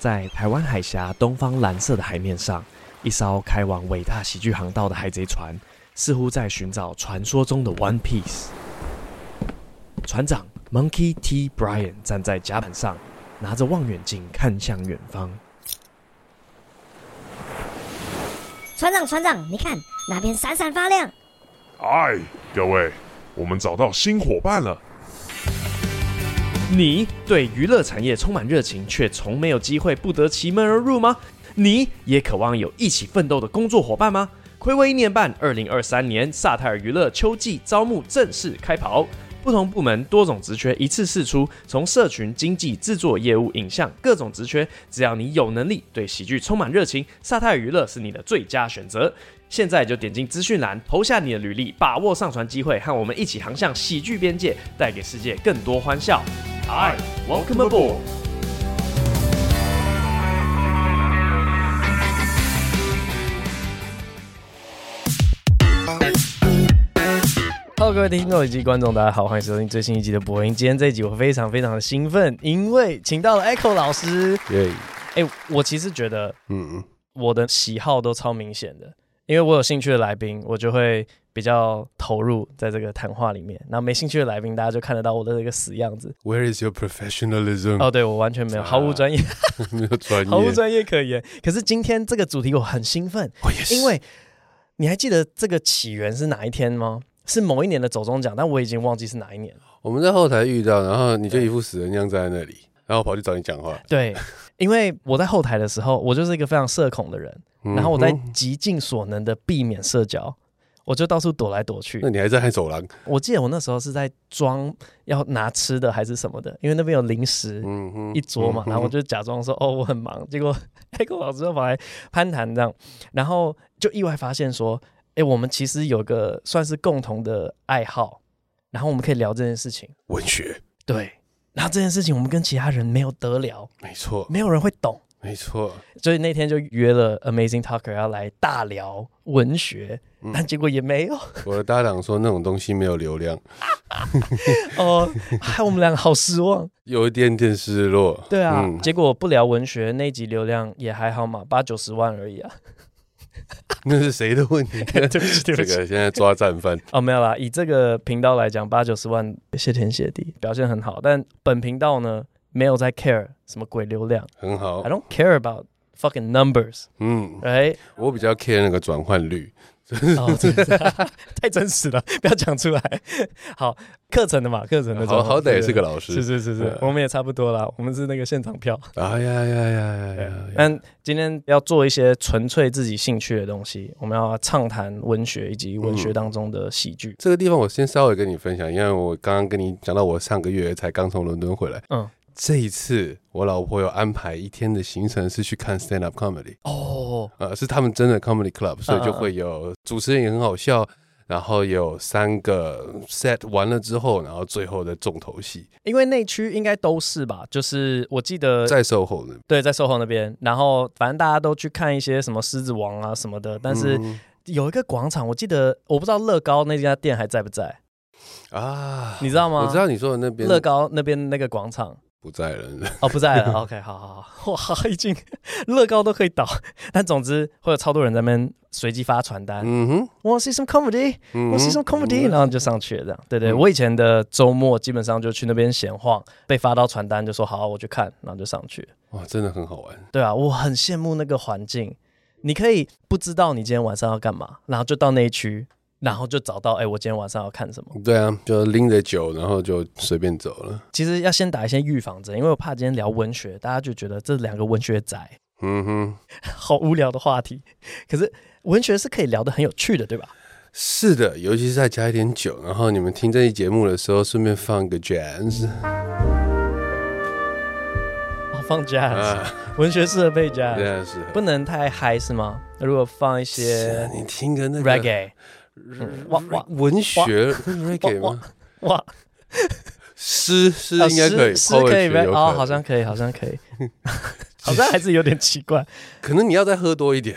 在台湾海峡东方蓝色的海面上，一艘开往伟大喜剧航道的海贼船，似乎在寻找传说中的 One Piece。船长 Monkey T. Bryan 站在甲板上，拿着望远镜看向远方。船长，船长，你看那边闪闪发亮。哎，各位，我们找到新伙伴了。你对娱乐产业充满热情，却从没有机会不得其门而入吗？你也渴望有一起奋斗的工作伙伴吗？睽违一年半，二零二三年萨泰尔娱乐秋季招募正式开跑。不同部门多种职缺一次试出，从社群、经济、制作、业务、影像各种职缺，只要你有能力，对喜剧充满热情，萨泰尔娱乐是你的最佳选择。现在就点进资讯栏，投下你的履历，把握上传机会，和我们一起航向喜剧边界，带给世界更多欢笑。Hi, welcome aboard. Hello，各位听众以及观众，大家好，欢迎收听最新一集的播音。今天这一集我非常非常的兴奋，因为请到了 Echo 老师。耶！哎，我其实觉得，嗯，我的喜好都超明显的，因为我有兴趣的来宾，我就会比较投入在这个谈话里面。然后没兴趣的来宾，大家就看得到我的这个死样子。Where is your professionalism？哦，对，我完全没有，毫无专业，没有专业，毫无专业可言。可是今天这个主题我很兴奋，我也是，因为你还记得这个起源是哪一天吗？是某一年的走中奖，但我已经忘记是哪一年了。我们在后台遇到，然后你就一副死人样站在那里，然后跑去找你讲话。对，因为我在后台的时候，我就是一个非常社恐的人，嗯、然后我在极尽所能的避免社交，我就到处躲来躲去。那你还在走廊？我记得我那时候是在装要拿吃的还是什么的，因为那边有零食一桌嘛，嗯、然后我就假装说哦我很忙，结果 黑狗老师就跑来攀谈这样，然后就意外发现说。哎，我们其实有个算是共同的爱好，然后我们可以聊这件事情。文学，对。然后这件事情我们跟其他人没有得聊，没错，没有人会懂，没错。所以那天就约了 Amazing Talker 要来大聊文学，嗯、但结果也没有。我的搭档说那种东西没有流量，哦，害我们两个好失望，有一点点失落。对啊，嗯、结果不聊文学那集流量也还好嘛，八九十万而已啊。那是谁的问题？对不起，对不起，这个现在抓战犯哦，没有啦。以这个频道来讲，八九十万，谢天谢地，表现很好。但本频道呢，没有在 care 什么鬼流量，很好。I don't care about fucking numbers。嗯，哎，我比较 care 那个转换率。哦，太真实了，不要讲出来。好，课程的嘛，课程的，好好歹也是个老师，是是是是，我们也差不多啦，我们是那个现场票。哎呀呀呀呀呀！但今天要做一些纯粹自己兴趣的东西，我们要畅谈文学以及文学当中的喜剧。这个地方我先稍微跟你分享，因为我刚刚跟你讲到，我上个月才刚从伦敦回来。嗯。这一次，我老婆有安排一天的行程是去看 stand up comedy 哦，呃，是他们真的 comedy club，所以就会有主持人也很好笑，然后有三个 set 完了之后，然后最后的重头戏。因为内区应该都是吧，就是我记得在 SOHO 那边，对，在 SOHO 那边，然后反正大家都去看一些什么狮子王啊什么的，但是有一个广场，我记得我不知道乐高那家店还在不在啊？你知道吗？我知道你说的那边乐高那边那个广场。不在了哦，不在了。OK，好好好，哇，已经乐高都可以倒，但总之会有超多人在那边随机发传单。嗯哼，Want see some comedy？Want see some comedy？然后就上去了，这样。对对，我以前的周末基本上就去那边闲晃，被发到传单就说好，我去看，然后就上去。哇，真的很好玩。对啊，我很羡慕那个环境，你可以不知道你今天晚上要干嘛，然后就到那一区。然后就找到，哎，我今天晚上要看什么？对啊，就拎着酒，然后就随便走了。其实要先打一些预防针，因为我怕今天聊文学，大家就觉得这两个文学宅，嗯哼，好无聊的话题。可是文学是可以聊得很有趣的，对吧？是的，尤其是再加一点酒，然后你们听这期节目的时候，顺便放个 jazz，哦，放 jazz，啊，文学适合配 jazz，对啊，是不能太嗨是吗？如果放一些，你听个那个 reggae。哇哇，文学吗？哇，诗诗应该可以，诗可以哦，好像可以，好像可以，好像还是有点奇怪。可能你要再喝多一点，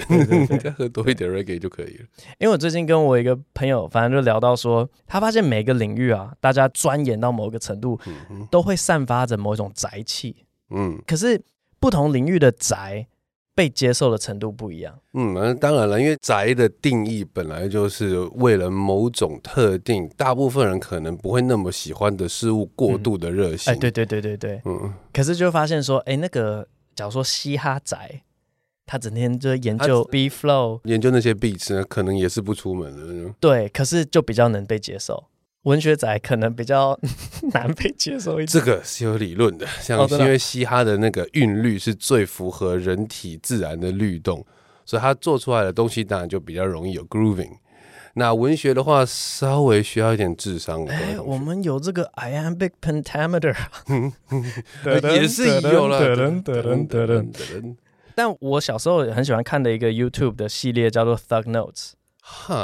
再喝多一点 reggae 就可以了。因为我最近跟我一个朋友，反正就聊到说，他发现每个领域啊，大家钻研到某个程度，都会散发着某一种宅气。嗯，可是不同领域的宅被接受的程度不一样。嗯，那当然了，因为宅的定义本来就是为了某种特定，大部分人可能不会那么喜欢的事物过度的热心。哎、嗯，欸、对对对对对，嗯。可是就发现说，哎、欸，那个假如说嘻哈宅，他整天就研究 beat flow，研究那些 beats 呢，可能也是不出门的。对，可是就比较能被接受。文学仔可能比较 难被接受一点，这个是有理论的，像是因为嘻哈的那个韵律是最符合人体自然的律动，所以它做出来的东西当然就比较容易有 grooving。那文学的话，稍微需要一点智商。哎，我们有这个 iambic pentameter，也是有了。但我小时候很喜欢看的一个 YouTube 的系列叫做 Thug Notes。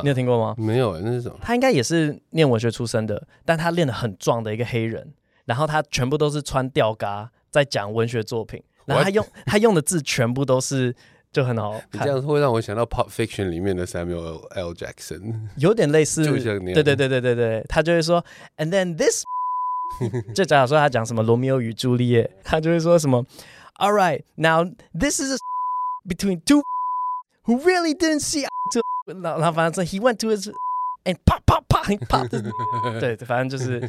你有听过吗？没有，那是什么？他应该也是念文学出身的，但他练得很壮的一个黑人，然后他全部都是穿吊嘎在讲文学作品，然后他用他用的字全部都是就很好看。你这样会让我想到 Pulp Fiction 里面的 Samuel L. Jackson，有点类似，就像那样。对对对对对对，他就会说，And then this，就假如说他讲什么罗密欧与朱丽叶，他就会说什么，All right, now this is between two who really didn't see. 然后反正 he went to his and 啪啪啪啪，对，反正就是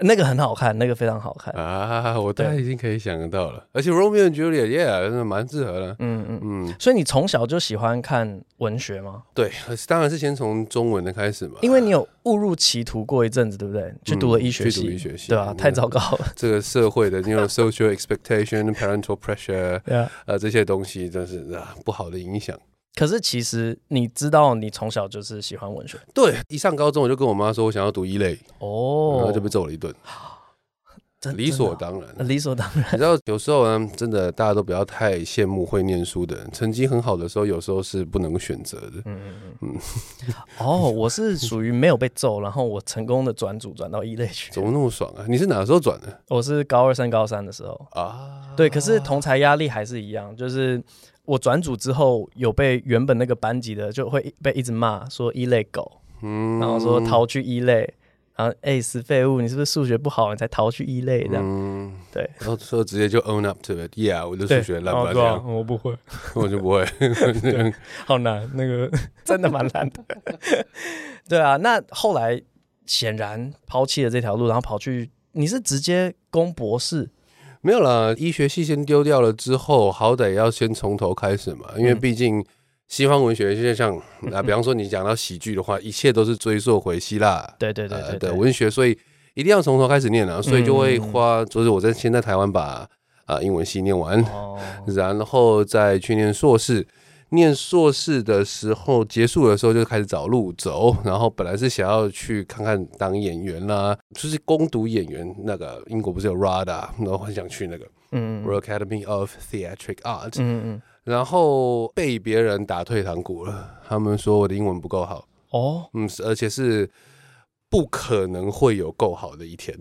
那个很好看，那个非常好看啊！我大概已经可以想得到了，而且 Romeo and Juliet，yeah，真的蛮适合的。嗯嗯嗯。所以你从小就喜欢看文学吗？对，当然是先从中文的开始嘛。因为你有误入歧途过一阵子，对不对？去读了医学系，去读医学系，对啊，太糟糕了。这个社会的那种 social expectation、parental pressure，呃，这些东西真是啊不好的影响。可是其实你知道，你从小就是喜欢文学。对，一上高中我就跟我妈说，我想要读一类，哦，然后就被揍了一顿，理所当然，理所当然。你知道，有时候呢，真的大家都不要太羡慕会念书的人，成绩很好的时候，有时候是不能选择的。嗯嗯嗯。哦，我是属于没有被揍，然后我成功的转组转到一类去。怎么那么爽啊？你是哪个时候转的？我是高二升高三的时候啊。对，可是同才压力还是一样，就是。我转组之后，有被原本那个班级的就会被一直骂说一类狗，嗯，然后说逃去一类，然后哎死废物，你是不是数学不好，你才逃去一类这样？嗯，对，然后说直接就 own up to it，yeah，我的数学烂不烂这样？我不会，我就不会，好难，那个 真的蛮难的。对啊，那后来显然抛弃了这条路，然后跑去，你是直接攻博士？没有啦，医学系先丢掉了之后，好歹要先从头开始嘛。因为毕竟西方文学，就像 啊，比方说你讲到喜剧的话，一切都是追溯回希腊对对对的文学，所以一定要从头开始念啊。所以就会花，就是我在先在台湾把啊英文系念完，然后再去念硕士。念硕士的时候，结束的时候就开始找路走，然后本来是想要去看看当演员啦，就是攻读演员那个英国不是有 RADA，然后很想去那个嗯 Royal Academy of Theatric Art，嗯嗯，然后被别人打退堂鼓了，他们说我的英文不够好哦，嗯，而且是不可能会有够好的一天，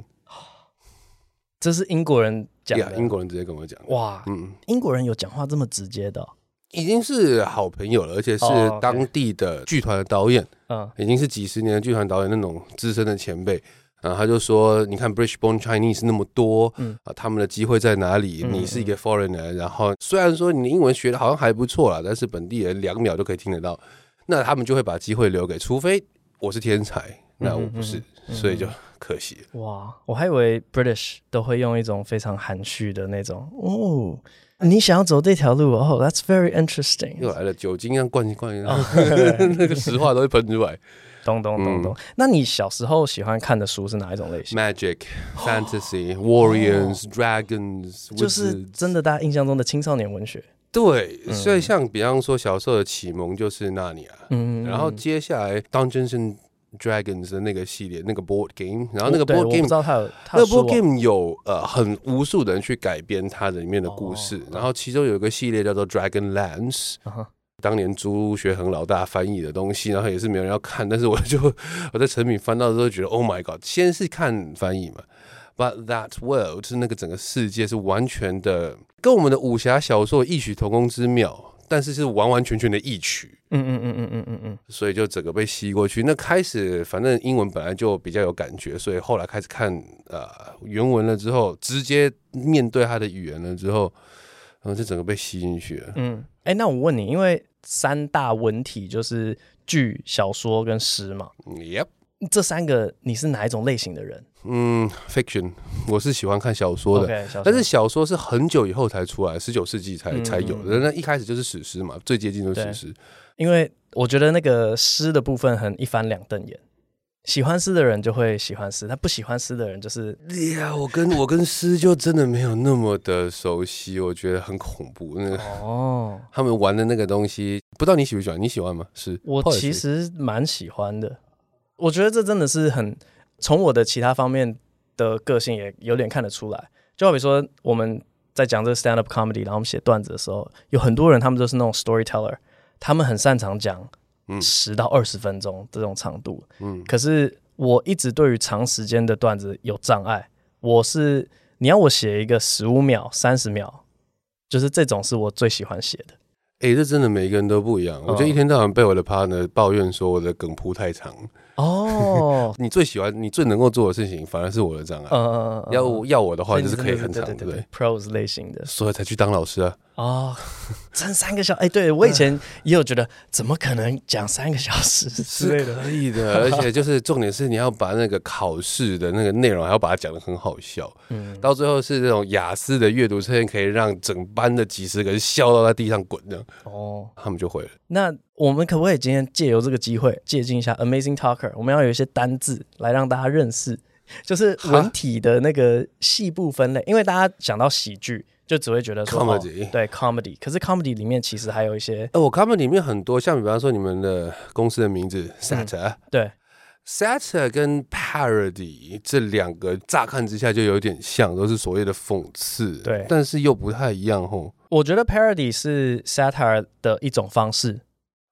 这是英国人讲的，英国人直接跟我讲，哇，嗯，英国人有讲话这么直接的哦？已经是好朋友了，而且是当地的剧团的导演，嗯，已经是几十年的剧团导演那种资深的前辈，然后他就说：“你看，British born Chinese 那么多，嗯。啊，他们的机会在哪里？你是一个 foreigner，然后虽然说你的英文学的好像还不错啦，但是本地人两秒就可以听得到，那他们就会把机会留给，除非我是天才，那我不是，所以就可惜。哇，我还以为 British 都会用一种非常含蓄的那种，哦。”你想要走这条路哦，That's very interesting。又来了，酒精啊，灌一灌，然后 那个实话都会喷出来。咚咚咚咚。那你小时候喜欢看的书是哪一种类型？Magic、Fantasy、Warriors、Dragons，就是真的大家印象中的青少年文学。对，所以像比方说小时候的启蒙就是纳尼亚，嗯，然后接下来 Dungeons Dragons 的那个系列，那个 board game，然后那个 board game，那个 board game 有呃很无数的人去改编它的里面的故事，然后其中有一个系列叫做 Dragonlance，当年朱学恒老大翻译的东西，然后也是没有人要看，但是我就我在成品翻到的时候觉得 Oh my God，先是看翻译嘛，But that world 就是那个整个世界是完全的跟我们的武侠小说异曲同工之妙。但是是完完全全的异曲，嗯嗯嗯嗯嗯嗯嗯，所以就整个被吸过去。那开始反正英文本来就比较有感觉，所以后来开始看呃原文了之后，直接面对他的语言了之后，然后就整个被吸进去了。嗯，哎、欸，那我问你，因为三大文体就是剧、小说跟诗嘛。Yep。这三个你是哪一种类型的人？嗯，fiction，我是喜欢看小说的，okay, 小说，但是小说是很久以后才出来，十九世纪才、嗯、才有的。那一开始就是史诗嘛，最接近就是史诗。因为我觉得那个诗的部分很一翻两瞪眼，喜欢诗的人就会喜欢诗，他不喜欢诗的人就是……呀，我跟我跟诗就真的没有那么的熟悉，我觉得很恐怖。那个哦，他们玩的那个东西，不知道你喜不喜欢？你喜欢吗？是我其实蛮喜欢的。我觉得这真的是很从我的其他方面的个性也有点看得出来，就好比说我们在讲这个 stand up comedy，然后我们写段子的时候，有很多人他们都是那种 storyteller，他们很擅长讲十到二十分钟这种长度，嗯，可是我一直对于长时间的段子有障碍，我是你要我写一个十五秒、三十秒，就是这种是我最喜欢写的。哎、欸，这真的每一个人都不一样，我觉得一天到晚被我的 partner 抱怨说我的梗铺太长。哦，你最喜欢、你最能够做的事情，反而是我的障碍。嗯嗯嗯，要要我的话，就是可以很长，对不对？Prose 类型的，所以才去当老师啊。哦，撑三个小时，哎、欸，对我以前也有觉得，怎么可能讲三个小时 之类的？是可以的，而且就是重点是你要把那个考试的那个内容，还要把它讲得很好笑。嗯，到最后是这种雅思的阅读测验，可以让整班的几十个人笑到在地上滚的。哦，他们就会了。那我们可不可以今天借由这个机会，借鉴一下 Amazing Talker？我们要有一些单字来让大家认识，就是文体的那个细部分类，因为大家讲到喜剧。就只会觉得说 comedy、哦、对 comedy，可是 comedy 里面其实还有一些，呃，我 comedy 里面很多，像比方说你们的公司的名字 satire，、嗯、对。Satire 跟 parody 这两个乍看之下就有点像，都是所谓的讽刺，对，但是又不太一样吼。我觉得 parody 是 satire 的一种方式，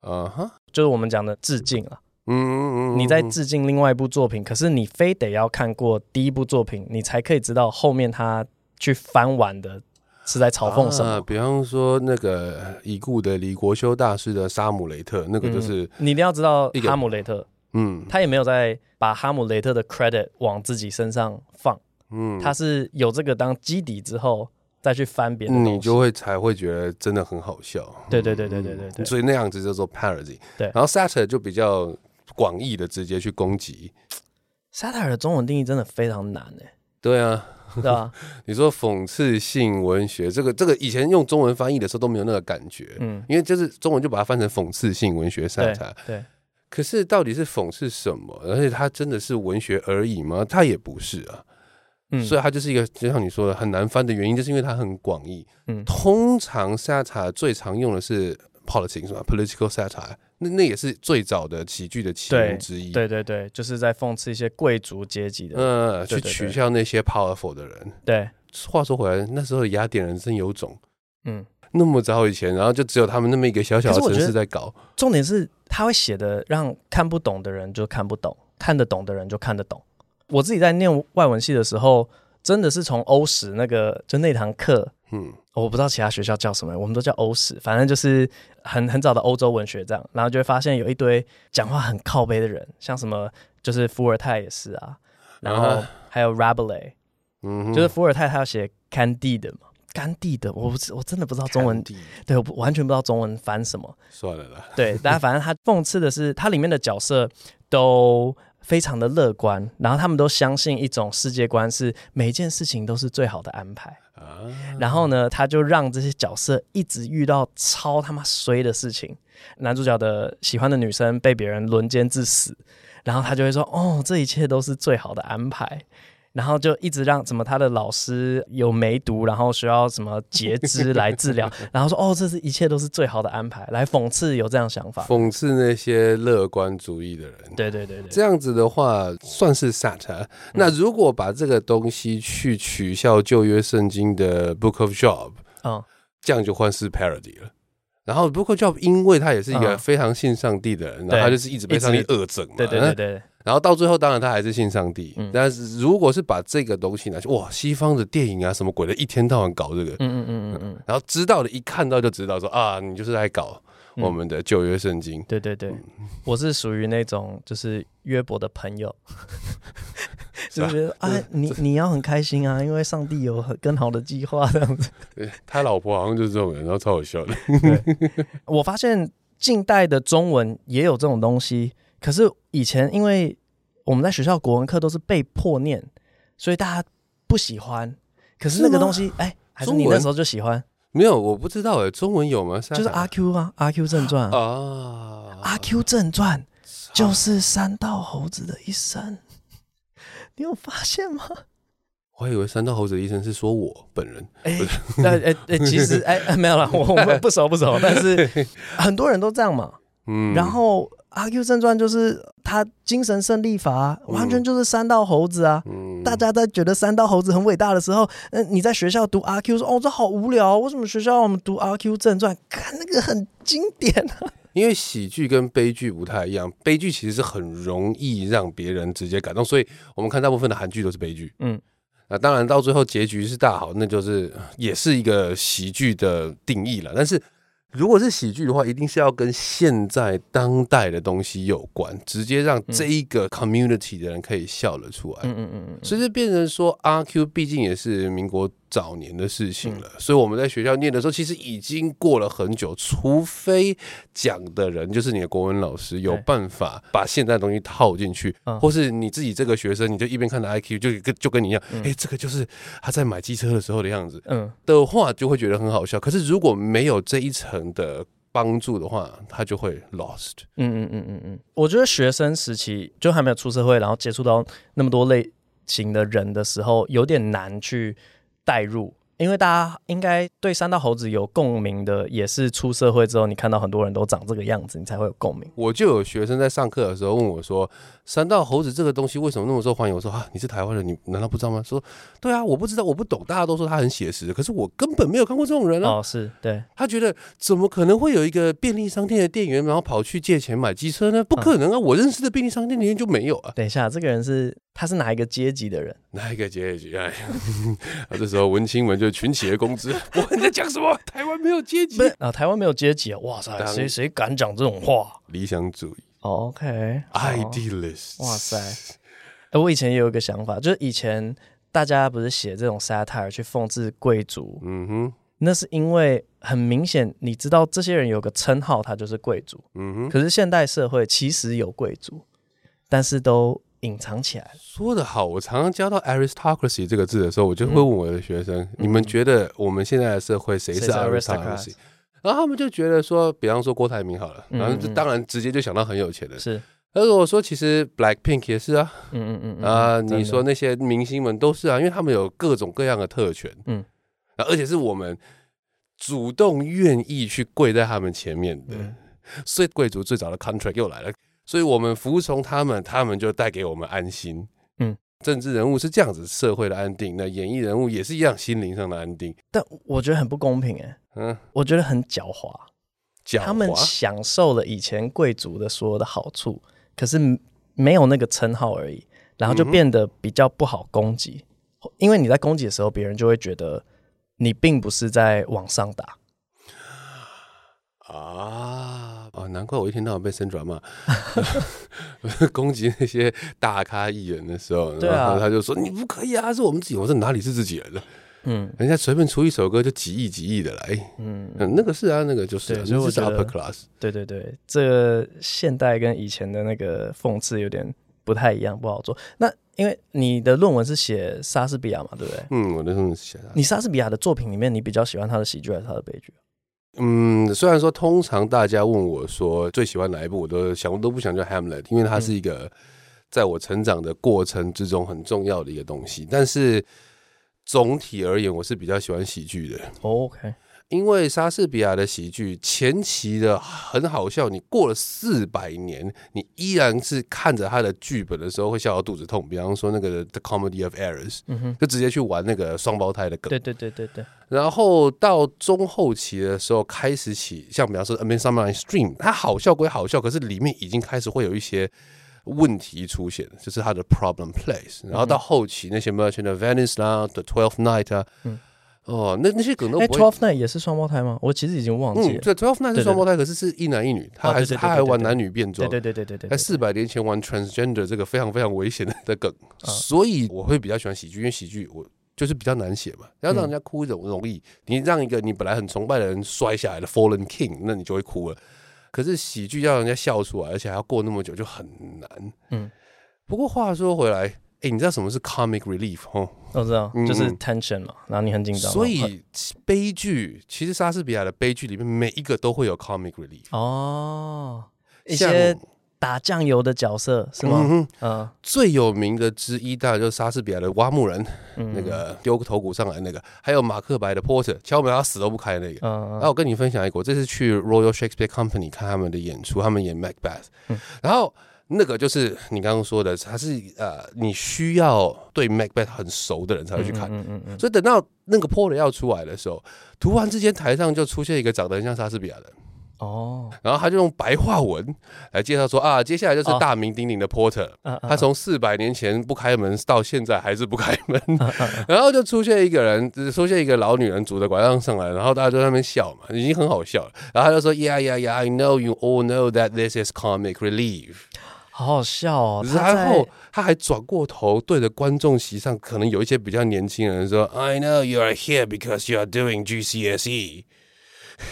啊哈、uh，huh、就是我们讲的致敬啊，嗯嗯嗯，你在致敬另外一部作品，可是你非得要看过第一部作品，你才可以知道后面他去翻完的。是在嘲讽什么？啊，比方说那个已故的李国修大师的《沙姆雷特》，那个就是、嗯、你一定要知道哈姆雷特。嗯，他也没有在把哈姆雷特的 credit 往自己身上放。嗯，他是有这个当基底之后再去翻别的，你就会才会觉得真的很好笑。对对对对对对，所以那样子叫做 parody。对，然后 satire 就比较广义的直接去攻击。satire 的中文定义真的非常难诶。对啊。对啊，你说讽刺性文学，这个这个以前用中文翻译的时候都没有那个感觉，嗯，因为就是中文就把它翻成讽刺性文学上才对。可是到底是讽刺什么？而且它真的是文学而已吗？它也不是啊，嗯，所以它就是一个就像你说的很难翻的原因，就是因为它很广义。嗯，通常 satire 最常用的是 politics 是吧？political satire。那那也是最早的喜剧的起源之一。对对对，就是在讽刺一些贵族阶级的，嗯，去取笑那些 powerful 的人。对，话说回来，那时候雅典人真有种，嗯，那么早以前，然后就只有他们那么一个小小的城市在搞。重点是他会写的，让看不懂的人就看不懂，看得懂的人就看得懂。我自己在念外文系的时候，真的是从欧史那个就那堂课。嗯，我不知道其他学校叫什么，我们都叫欧史，反正就是很很早的欧洲文学这样，然后就会发现有一堆讲话很靠背的人，像什么就是伏尔泰也是啊，然后还有 Rabelais，嗯，就是伏尔泰他要写 Candide 嘛，甘地的，我不我真的不知道中文，对，我完全不知道中文翻什么，算了啦，对，但反正他讽刺的是，他里面的角色都非常的乐观，然后他们都相信一种世界观，是每一件事情都是最好的安排。然后呢，他就让这些角色一直遇到超他妈衰的事情。男主角的喜欢的女生被别人轮奸致死，然后他就会说：“哦，这一切都是最好的安排。”然后就一直让什么他的老师有梅毒，然后需要什么截肢来治疗，然后说哦，这是一切都是最好的安排，来讽刺有这样想法，讽刺那些乐观主义的人。对对对对，这样子的话算是 satire。那如果把这个东西去取笑旧约圣经的 Book of Job，嗯，这样就换是 parody 了。然后 Book of Job 因为他也是一个非常信上帝的人，然后他就是一直被上帝恶整嘛，对对对对。然后到最后，当然他还是信上帝。嗯、但是如果是把这个东西拿去，哇，西方的电影啊，什么鬼的，一天到晚搞这个，嗯嗯嗯嗯嗯，然后知道的，一看到就知道说啊，你就是在搞我们的旧约圣经。对对对，嗯、我是属于那种就是约伯的朋友，就觉得啊，你你要很开心啊，因为上帝有很更好的计划这样子。他老婆好像就是这种人，然后超好笑的。我发现近代的中文也有这种东西，可是以前因为我们在学校国文课都是被迫念，所以大家不喜欢。可是那个东西，哎、欸，还是你那时候就喜欢？没有，我不知道哎，中文有吗？就是阿 Q 啊，阿 Q 正传啊，阿 Q 正传就是三道猴子的一生。你有发现吗？我还以为三道猴子的一生是说我本人。哎，呃，哎，哎，其实，哎，没有了，我们不熟不熟，但是很多人都这样嘛。嗯，然后。阿 Q 正传就是他精神胜利法，完全就是三道猴子啊！嗯、大家在觉得三道猴子很伟大的时候，嗯，你在学校读阿 Q 说哦，这好无聊，为什么学校让我们读阿 Q 正传？看那个很经典啊！因为喜剧跟悲剧不太一样，悲剧其实是很容易让别人直接感动，所以我们看大部分的韩剧都是悲剧。嗯，那当然到最后结局是大好，那就是也是一个喜剧的定义了，但是。如果是喜剧的话，一定是要跟现在当代的东西有关，直接让这一个 community 的人可以笑了出来。嗯嗯嗯，所以就变成说，阿 Q 毕竟也是民国早年的事情了，所以我们在学校念的时候，其实已经过了很久。除非讲的人就是你的国文老师有办法把现在的东西套进去，或是你自己这个学生，你就一边看着 IQ，就跟就跟你一样，哎，这个就是他在买机车的时候的样子，嗯的话，就会觉得很好笑。可是如果没有这一层。的帮助的话，他就会 lost。嗯嗯嗯嗯嗯，我觉得学生时期就还没有出社会，然后接触到那么多类型的人的时候，有点难去代入。因为大家应该对三道猴子有共鸣的，也是出社会之后，你看到很多人都长这个样子，你才会有共鸣。我就有学生在上课的时候问我说：“山道猴子这个东西为什么那么受欢迎？”我说：“啊，你是台湾人，你难道不知道吗？”说：“对啊，我不知道，我不懂。大家都说他很写实，可是我根本没有看过这种人啊。”哦，是对。他觉得怎么可能会有一个便利商店的店员，然后跑去借钱买机车呢？不可能啊！我认识的便利商店里面就没有啊。等一下，这个人是。他是哪一个阶级的人？哪一个阶级？哎呀，啊，这时候文青们就群起而攻之。我你在讲什么？台湾没有阶级？啊，台湾没有阶级啊！哇塞，谁谁敢讲这种话？理想主义。OK，idealist。哇塞，我以前也有一个想法，就是以前大家不是写这种 satire 去讽刺贵族，嗯哼，那是因为很明显，你知道这些人有个称号，他就是贵族，嗯哼。可是现代社会其实有贵族，但是都。隐藏起来，说得好。我常常教到 aristocracy 这个字的时候，我就会问我的学生：嗯、你们觉得我们现在的社会谁是 aristocracy？然后他们就觉得说，比方说郭台铭好了，然后就当然直接就想到很有钱的。是，而我说其实 Black Pink 也是啊，嗯嗯嗯啊，你说那些明星们都是啊，因为他们有各种各样的特权，嗯，而且是我们主动愿意去跪在他们前面的，嗯、所以贵族最早的 contract 又来了。所以我们服从他们，他们就带给我们安心。嗯，政治人物是这样子，社会的安定；那演艺人物也是一样，心灵上的安定。但我觉得很不公平，哎，嗯，我觉得很狡猾。狡猾，他们享受了以前贵族的所有的好处，可是没有那个称号而已，然后就变得比较不好攻击。嗯、因为你在攻击的时候，别人就会觉得你并不是在往上打。啊哦！难怪我一天到晚被伸转嘛，攻击那些大咖艺人的时候，然后他就说：“你不可以啊，是我们自己。”我说：“哪里是自己人的？嗯，人家随便出一首歌就几亿几亿的来，嗯，那个是啊，那个就是，啊，就是 upper class。对对对，这个现代跟以前的那个讽刺有点不太一样，不好做。那因为你的论文是写莎士比亚嘛，对不对？嗯，我的论文是写莎。你莎士比亚的作品里面，你比较喜欢他的喜剧还是他的悲剧？嗯，虽然说通常大家问我说最喜欢哪一部，我都想我都不想叫 Hamlet，因为它是一个在我成长的过程之中很重要的一个东西。但是总体而言，我是比较喜欢喜剧的。OK。因为莎士比亚的喜剧前期的很好笑，你过了四百年，你依然是看着他的剧本的时候会笑到肚子痛。比方说那个《The Comedy of Errors》，就直接去玩那个双胞胎的梗。对对对对对。然后到中后期的时候开始起，像比方说《A Midsummer Night's Dream》，它好笑归好笑，可是里面已经开始会有一些问题出现，就是它的 problem place。然后到后期那些《Merchant of Venice》啦，《The Twelfth Night》啊。哦，那那些梗都不会。Twelfth Night 也是双胞胎吗？我其实已经忘记了。对，Twelfth Night 是双胞胎，可是是一男一女，他还是他还玩男女变装。对对对对对。在四百年前玩 transgender 这个非常非常危险的的梗，所以我会比较喜欢喜剧，因为喜剧我就是比较难写嘛，要让人家哭容容易。你让一个你本来很崇拜的人摔下来的 Fallen King，那你就会哭了。可是喜剧要人家笑出来，而且还要过那么久，就很难。嗯。不过话说回来。哎，你知道什么是 comic relief 哦？我知道，就是 tension 嘛，然后你很紧张。所以悲剧其实莎士比亚的悲剧里面每一个都会有 comic relief 哦，一些打酱油的角色是吗？嗯，最有名的之一当然就是莎士比亚的挖墓人，那个丢个头骨上来那个，还有马克白的 Porter 敲门他死都不开那个。嗯，然后我跟你分享一个，我这次去 Royal Shakespeare Company 看他们的演出，他们演 Macbeth，然后。那个就是你刚刚说的，他是呃，你需要对 Macbeth 很熟的人才会去看。嗯嗯嗯。所以等到那个 Porter 要出来的时候，突然之间台上就出现一个长得很像莎士比亚的。哦。然后他就用白话文来介绍说啊，接下来就是大名鼎鼎的 Porter。他从四百年前不开门到现在还是不开门。然后就出现一个人，出现一个老女人拄着拐杖上来，然后大家就在那边笑嘛，已经很好笑了。然后他就说：Yeah, yeah, yeah, I know you all know that this is comic relief. 好好笑哦！然后他还转过头对着观众席上，可能有一些比较年轻人说：“I know you are here because you are doing GCSE。”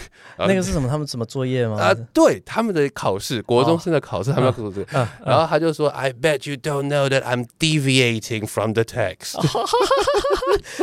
那个是什么？他们什么作业吗？啊，对，他们的考试，国中生的考试，他们要做这个。然后他就说：“I bet you don't know that I'm deviating from the text。”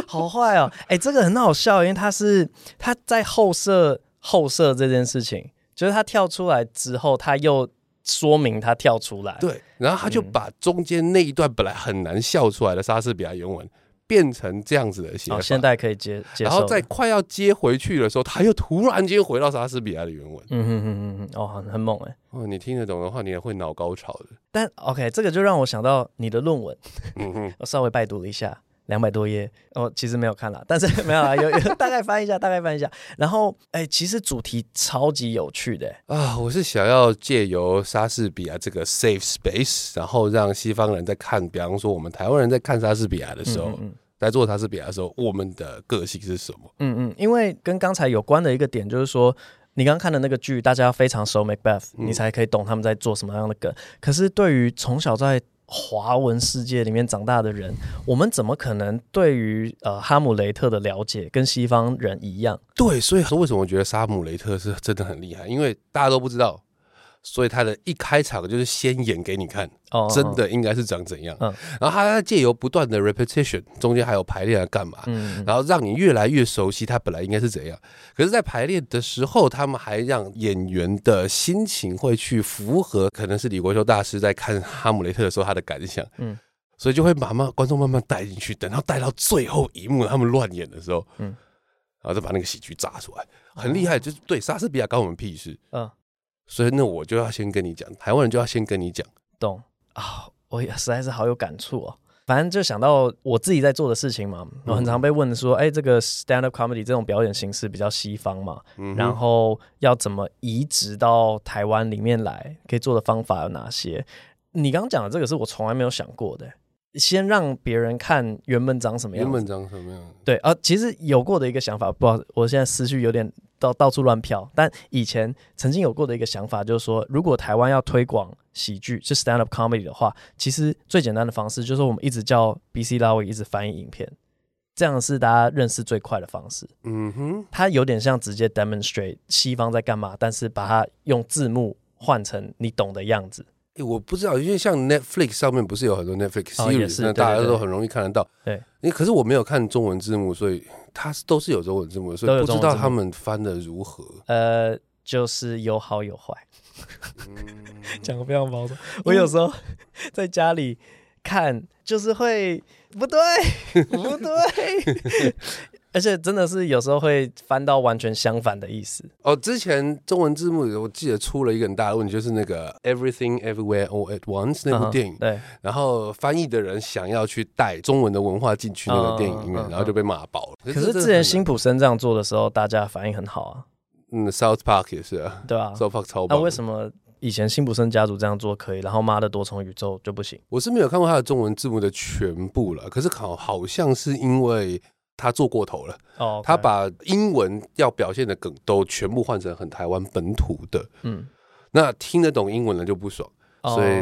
好坏哦！哎，这个很好笑，因为他是他在后设后设这件事情，就是他跳出来之后，他又。说明他跳出来，对，然后他就把中间那一段本来很难笑出来的莎士比亚原文变成这样子的写法，现在可以接接受。然后在快要接回去的时候，他又突然间回到莎士比亚的原文。嗯哼哼哼哼，哦，很很猛哎！哦，你听得懂的话，你也会脑高潮的。但 OK，这个就让我想到你的论文，嗯哼，我稍微拜读了一下。两百多页，我其实没有看了，但是没有啊，有有大概翻一下，大概翻一下。然后，哎，其实主题超级有趣的啊！我是想要借由莎士比亚这个 safe space，然后让西方人在看，比方说我们台湾人在看莎士比亚的时候，嗯嗯，在做莎士比亚的时候，我们的个性是什么？嗯嗯，因为跟刚才有关的一个点就是说，你刚刚看的那个剧，大家要非常熟 Macbeth，你才可以懂他们在做什么样的梗。嗯、可是对于从小在华文世界里面长大的人，我们怎么可能对于呃哈姆雷特的了解跟西方人一样？对，所以为什么我觉得哈姆雷特是真的很厉害？因为大家都不知道。所以他的一开场就是先演给你看，真的应该是长怎样。然后他借由不断的 repetition，中间还有排练来干嘛？然后让你越来越熟悉他本来应该是怎样。可是，在排练的时候，他们还让演员的心情会去符合，可能是李国修大师在看《哈姆雷特》的时候他的感想。嗯，所以就会慢慢观众慢慢带进去，等到带到最后一幕他们乱演的时候，嗯，然后再把那个喜剧炸出来，很厉害。就是对莎士比亚关我们屁事。嗯。所以那我就要先跟你讲，台湾人就要先跟你讲，懂啊？我也实在是好有感触哦。反正就想到我自己在做的事情嘛，我很常被问说，哎、欸，这个 stand up comedy 这种表演形式比较西方嘛，嗯、然后要怎么移植到台湾里面来？可以做的方法有哪些？你刚刚讲的这个是我从来没有想过的。先让别人看原本长什么样，原本长什么样？对啊，其实有过的一个想法，不知道我现在思绪有点到到处乱飘。但以前曾经有过的一个想法，就是说，如果台湾要推广喜剧，是 stand up comedy 的话，其实最简单的方式就是我们一直叫 BC Lawrie 一直翻译影片，这样是大家认识最快的方式。嗯哼，它有点像直接 demonstrate 西方在干嘛，但是把它用字幕换成你懂的样子。我不知道，因为像 Netflix 上面不是有很多 Netflix series，那大家都很容易看得到。对，你，可是我没有看中文字幕，所以它都是有中文字幕，所以不知道他们翻的如何。呃，就是有好有坏，讲的非常保守。我有时候在家里看，就是会不对，不对。而且真的是有时候会翻到完全相反的意思哦。之前中文字幕我记得出了一个很大的问题，就是那个 Everything Everywhere All at Once 那部电影。对。然后翻译的人想要去带中文的文化进去那个电影里面，然后就被骂爆了。可是之前辛普森这样做的时候，大家反应很好啊。嗯，South Park 也是啊。对啊，South Park 超棒。那为什么以前辛普森家族这样做可以，然后妈的多重宇宙就不行？我是没有看过他的中文字幕的全部了，可是好好像是因为。他做过头了。哦，他把英文要表现的梗都全部换成很台湾本土的。嗯，那听得懂英文的就不爽。所以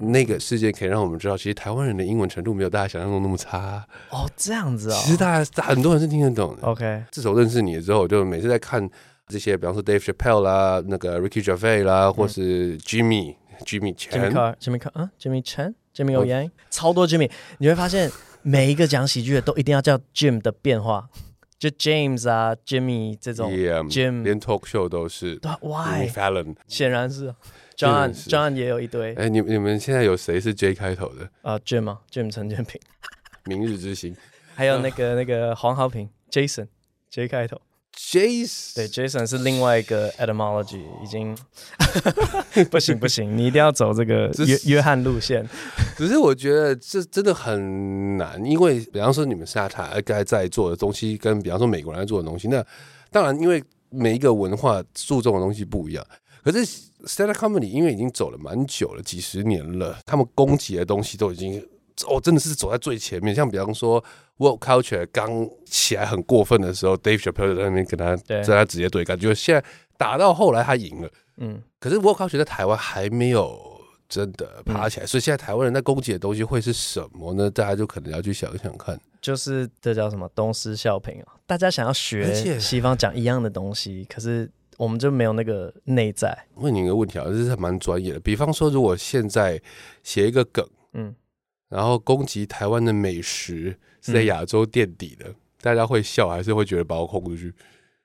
那个事件可以让我们知道，其实台湾人的英文程度没有大家想象中那么差。哦，这样子啊。其实大家很多人是听得懂的。OK，自从认识你之后，我就每次在看这些，比方说 Dave Chappelle 啦，那个 Ricky Gervais 啦，或是 Jimmy Jimmy Chan Jimmy Carr 啊，Jimmy Chan，Jimmy O Yang，超多 Jimmy，你会发现每一个讲喜剧的都一定要叫 Jim 的变化，就 James 啊，Jimmy 这种 Jim，连 Talk Show 都是。Why Fallon？显然是。John John 也有一堆。哎，你你们现在有谁是 J 开头的？啊，Jim 吗？Jim 陈建平，明日之星。还有那个那个黄豪平，Jason，J 开头。Jason，对，Jason 是另外一个 etymology，已经 不行不行，你一定要走这个 约约翰路线。只是我觉得这真的很难，因为比方说你们下台该在做的东西，跟比方说美国人在做的东西，那当然因为每一个文化注重的东西不一样。可是 stand up comedy 因为已经走了蛮久了，几十年了，他们攻击的东西都已经哦，真的是走在最前面。像比方说 World culture 刚起来很过分的时候，Dave Chappelle 在那边跟他在他直接对干，就现在打到后来他赢了。嗯，可是 World culture 在台湾还没有真的爬起来，嗯、所以现在台湾人在攻击的东西会是什么呢？大家就可能要去想一想看。就是这叫什么东施效颦啊？大家想要学西方讲一样的东西，可是。我们就没有那个内在。问你一个问题啊，这是蛮专业的。比方说，如果现在写一个梗，嗯，然后攻击台湾的美食是在亚洲垫底的，嗯、大家会笑还是会觉得把我轰出去？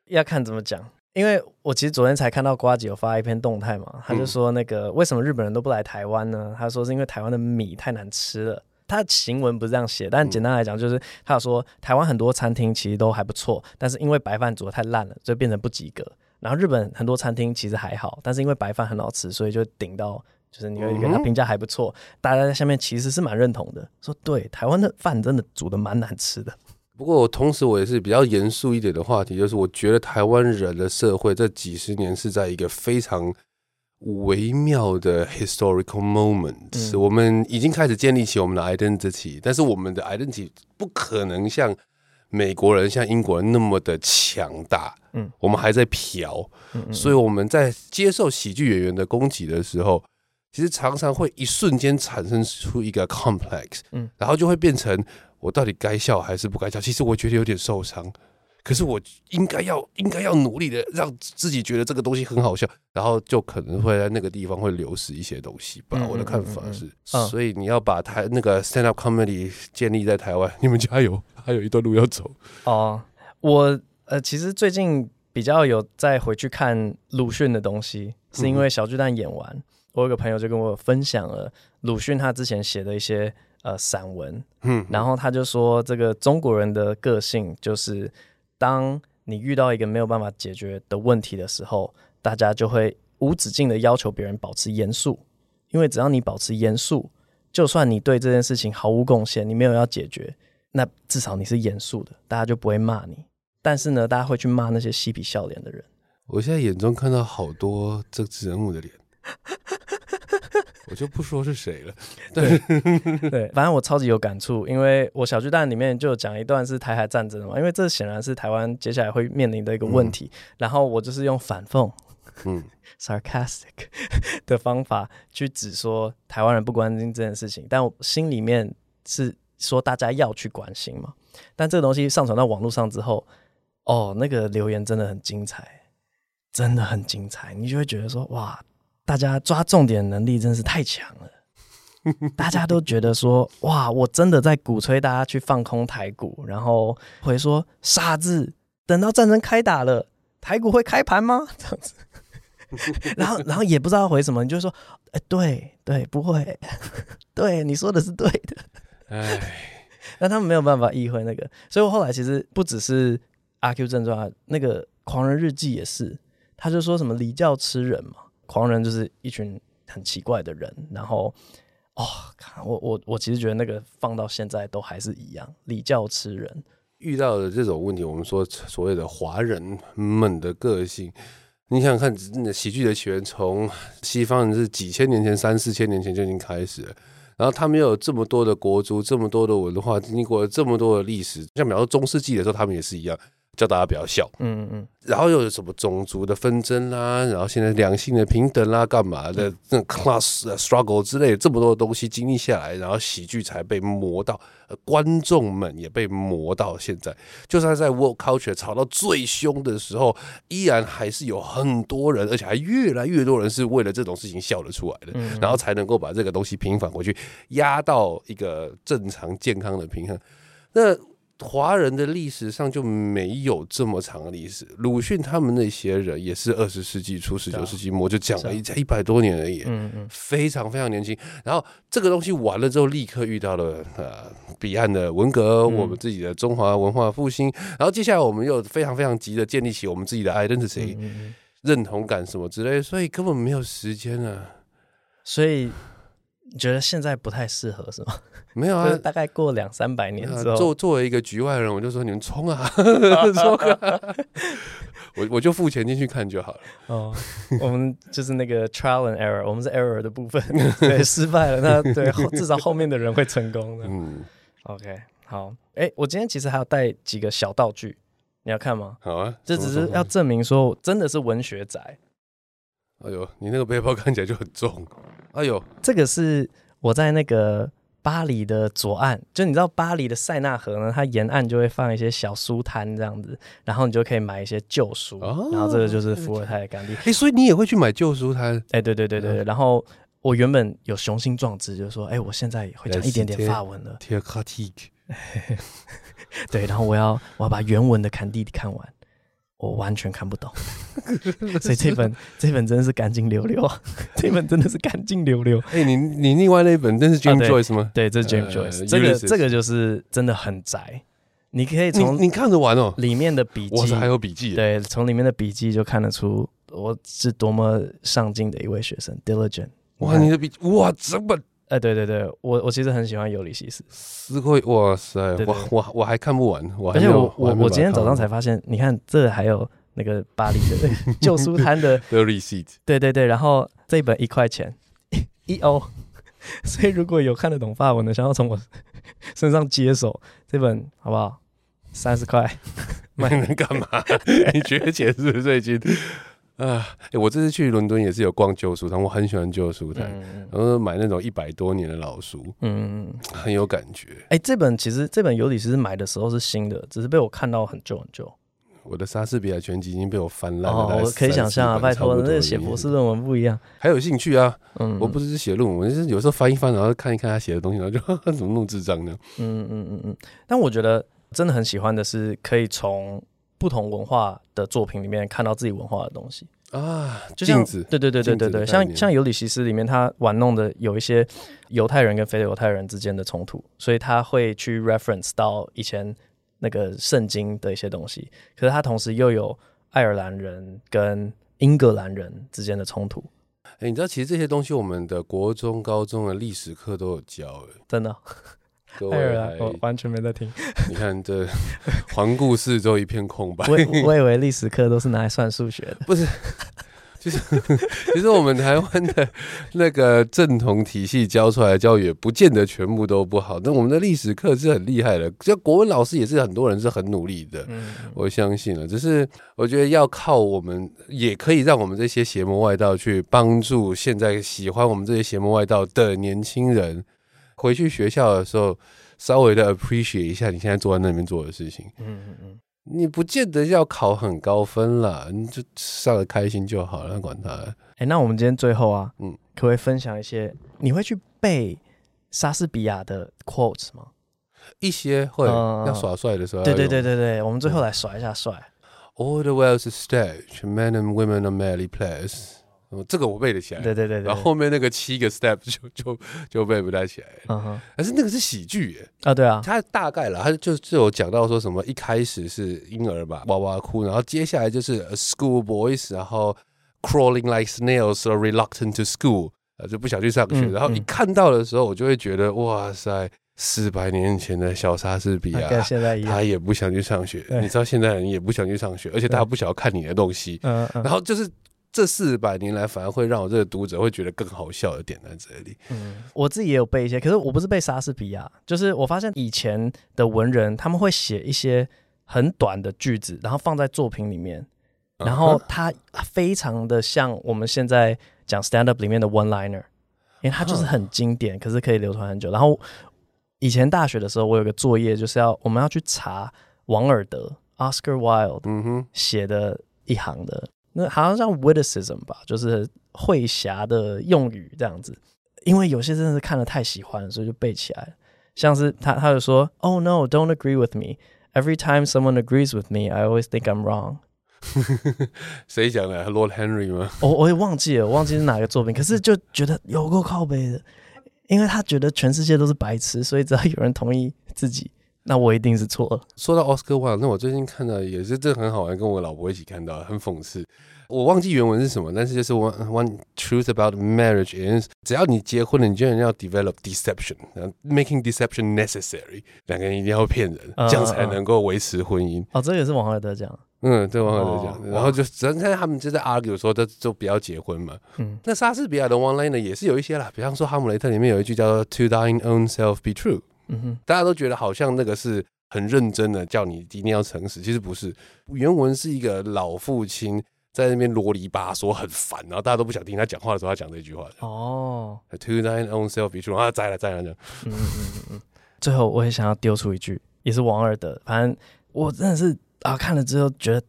要看怎么讲。因为我其实昨天才看到瓜姐有发一篇动态嘛，他就说那个为什么日本人都不来台湾呢？他说是因为台湾的米太难吃了。他行文不是这样写，但简单来讲就是他有说台湾很多餐厅其实都还不错，但是因为白饭煮的太烂了，所以变成不及格。然后日本很多餐厅其实还好，但是因为白饭很好吃，所以就顶到就是你会给他评价还不错。嗯、大家在下面其实是蛮认同的，说对台湾的饭真的煮的蛮难吃的。不过同时我也是比较严肃一点的话题，就是我觉得台湾人的社会这几十年是在一个非常微妙的 historical moment，、嗯、我们已经开始建立起我们的 identity，但是我们的 identity 不可能像。美国人像英国人那么的强大，嗯，我们还在嫖，嗯，所以我们在接受喜剧演员的攻击的时候，其实常常会一瞬间产生出一个 complex，嗯，然后就会变成我到底该笑还是不该笑？其实我觉得有点受伤。可是我应该要应该要努力的让自己觉得这个东西很好笑，然后就可能会在那个地方会流失一些东西吧。嗯、我的看法是，嗯嗯、所以你要把台那个 stand up comedy 建立在台湾，你们加油，还有一段路要走。哦，我呃其实最近比较有再回去看鲁迅的东西，是因为小巨蛋演完，嗯、我有个朋友就跟我分享了鲁迅他之前写的一些呃散文，嗯，然后他就说这个中国人的个性就是。当你遇到一个没有办法解决的问题的时候，大家就会无止境的要求别人保持严肃，因为只要你保持严肃，就算你对这件事情毫无贡献，你没有要解决，那至少你是严肃的，大家就不会骂你。但是呢，大家会去骂那些嬉皮笑脸的人。我现在眼中看到好多政治人物的脸。我就不说是谁了，对 对，反正我超级有感触，因为我小巨蛋里面就讲一段是台海战争嘛，因为这显然是台湾接下来会面临的一个问题，嗯、然后我就是用反讽，嗯，sarcastic 的方法去指说台湾人不关心这件事情，但我心里面是说大家要去关心嘛，但这个东西上传到网络上之后，哦，那个留言真的很精彩，真的很精彩，你就会觉得说哇。大家抓重点能力真是太强了，大家都觉得说哇，我真的在鼓吹大家去放空台股，然后回说傻子，等到战争开打了，台股会开盘吗？这样子，然后然后也不知道回什么，你就说哎，对对，不会，对，你说的是对的，哎，那他们没有办法意会那个，所以我后来其实不只是阿 Q 正传，那个狂人日记也是，他就说什么礼教吃人嘛。狂人就是一群很奇怪的人，然后哦，我我我其实觉得那个放到现在都还是一样，礼教吃人。遇到的这种问题，我们说所谓的华人们的个性，你想想看，喜剧的起源从西方人是几千年前、三四千年前就已经开始了。然后他们又有这么多的国族，这么多的文化，经过这么多的历史，像比方说中世纪的时候，他们也是一样。叫大家不要笑，嗯嗯，然后又有什么种族的纷争啦，然后现在两性的平等啦，干嘛？的那 class struggle 之类的这么多的东西经历下来，然后喜剧才被磨到，观众们也被磨到现在，就算在 world culture 吵到最凶的时候，依然还是有很多人，而且还越来越多人是为了这种事情笑得出来的，然后才能够把这个东西平反回去，压到一个正常健康的平衡。那。华人的历史上就没有这么长的历史。鲁迅他们那些人也是二十世纪初、十九世纪末就讲了一才一百多年而已，嗯嗯，非常非常年轻。然后这个东西完了之后，立刻遇到了呃彼岸的文革，我们自己的中华文化复兴。然后接下来我们又非常非常急的建立起我们自己的 identity，认同感什么之类，所以根本没有时间啊。所以你觉得现在不太适合是吗？没有啊，大概过两三百年之后，作作为一个局外人，我就说你们冲啊，我我就付钱进去看就好了。哦，我们就是那个 trial and error，我们是 error 的部分，对，失败了，那对，至少后面的人会成功的。嗯，OK，好，哎，我今天其实还要带几个小道具，你要看吗？好啊，这只是要证明说我真的是文学宅。哎呦，你那个背包看起来就很重。哎呦，这个是我在那个。巴黎的左岸，就你知道巴黎的塞纳河呢，它沿岸就会放一些小书摊这样子，然后你就可以买一些旧书，哦、然后这个就是伏尔泰的甘地。哎、欸，所以你也会去买旧书摊？哎、欸，对对对对。嗯、然后我原本有雄心壮志，就是说，哎、欸，我现在也会讲一点点法文了。对，然后我要我要把原文的坎蒂看完。我完全看不懂，所以这本这本真的是干净溜溜，这本真的是干净溜溜。哎，你你另外那本真是 James Joyce 吗？对，这是 James Joyce。这个这个就是真的很宅，你可以从你看着玩哦，里面的笔记，我是还有笔记。对，从里面的笔记就看得出我是多么上进的一位学生，diligent。哇，你的笔记哇，这么。哎，对对对，我我其实很喜欢《尤里西斯》，斯会哇塞，我我我还看不完，我而且我我我今天早上才发现，你看这还有那个巴黎的 旧书摊的 receipt，对对对，然后这一本一块钱 一欧，所以如果有看得懂法文的，想要从我身上接手这本，好不好？三十块，买能干嘛？你缺钱是不是最近？啊、欸，我这次去伦敦也是有逛旧书摊，我很喜欢旧书摊，嗯、然后买那种一百多年的老书，嗯，很有感觉。哎、欸，这本其实这本尤里西斯买的时候是新的，只是被我看到很旧很旧。我的莎士比亚全集已经被我翻烂了，哦，我可以想象啊，拜托，那个写博士论文不一样，还有兴趣啊。嗯，我不是写论文，就是有时候翻一翻，然后看一看他写的东西，然后就呵呵怎么弄智障呢？嗯嗯嗯嗯。但我觉得真的很喜欢的是，可以从不同文化的作品里面看到自己文化的东西啊，就像子对对对对对对，像像尤里西斯里面他玩弄的有一些犹太人跟非犹太人之间的冲突，所以他会去 reference 到以前那个圣经的一些东西，可是他同时又有爱尔兰人跟英格兰人之间的冲突。哎，你知道其实这些东西我们的国中、高中的历史课都有教，哎，真的、哦。各位，我完全没在听。你看这环顾四周一片空白。我我以为历史课都是拿来算数学的，不是？就是其实 我们台湾的那个正统体系教出来的教育，也不见得全部都不好。但我们的历史课是很厉害的，就国文老师也是很多人是很努力的。我相信了。只是我觉得要靠我们，也可以让我们这些邪魔外道去帮助现在喜欢我们这些邪魔外道的年轻人。回去学校的时候，稍微的 appreciate 一下你现在坐在那边做的事情。嗯嗯嗯，你不见得要考很高分啦，你就上的开心就好了，管他。哎、欸，那我们今天最后啊，嗯，可不可以分享一些？你会去背莎士比亚的 quotes 吗？一些会，嗯、要耍帅的时候。对对对对对，我们最后来耍一下帅。All the world's a stage, men and women are merely players. 这个我背得起来，对对对，对，然后后面那个七个 step 就就就背不太起来，嗯哼，但是那个是喜剧耶，啊对啊，他大概了，他就就有讲到说什么，一开始是婴儿吧，哇哇哭，然后接下来就是 schoolboys，然后 crawling like snails are reluctant to school，啊就不想去上学，嗯、然后一看到的时候，我就会觉得哇塞，四百年前的小莎士比亚，现在，他也不想去上学，你知道现在人也不想去上学，而且他不想要看你的东西，然后就是。这四百年来反而会让我这个读者会觉得更好笑的点在这里。嗯，我自己也有背一些，可是我不是背莎士比亚，就是我发现以前的文人他们会写一些很短的句子，然后放在作品里面，然后它非常的像我们现在讲 stand up 里面的 one liner，因为它就是很经典，可是可以流传很久。然后以前大学的时候，我有个作业就是要我们要去查王尔德 Oscar Wilde 写的一行的。那好像像 witticism 吧，就是会侠的用语这样子。因为有些真的是看了太喜欢，所以就背起来了。像是他，他就说：“Oh no, don't agree with me. Every time someone agrees with me, I always think I'm wrong。”谁讲的？Lord Henry 吗？我我也忘记了，我忘记是哪个作品。可是就觉得有够靠背的，因为他觉得全世界都是白痴，所以只要有人同意自己。那我一定是错了。说到 Oscar Wilde，那我最近看到也是这很好玩，跟我老婆一起看到，很讽刺。我忘记原文是什么，但是就是 one one truth about marriage is，只要你结婚了，你就要 develop deception，making deception necessary，两个人一定要骗人，这样才能够维持婚姻。哦，这也是王尔德讲。嗯，对，王尔德讲。然后就只在他们就在 argue 说，就就不要结婚嘛。嗯。那莎士比亚的 one line 呢，也是有一些啦，比方说《哈姆雷特》里面有一句叫做 To thine own self be true。嗯哼，大家都觉得好像那个是很认真的，叫你一定要诚实。其实不是，原文是一个老父亲在那边啰里吧嗦，很烦，然后大家都不想听他讲话的时候，他讲这句话。哦，To thine own self be true 啊，摘了在了这样。嗯嗯嗯。最后我也想要丢出一句，也是王尔的，反正我真的是啊看了之后觉得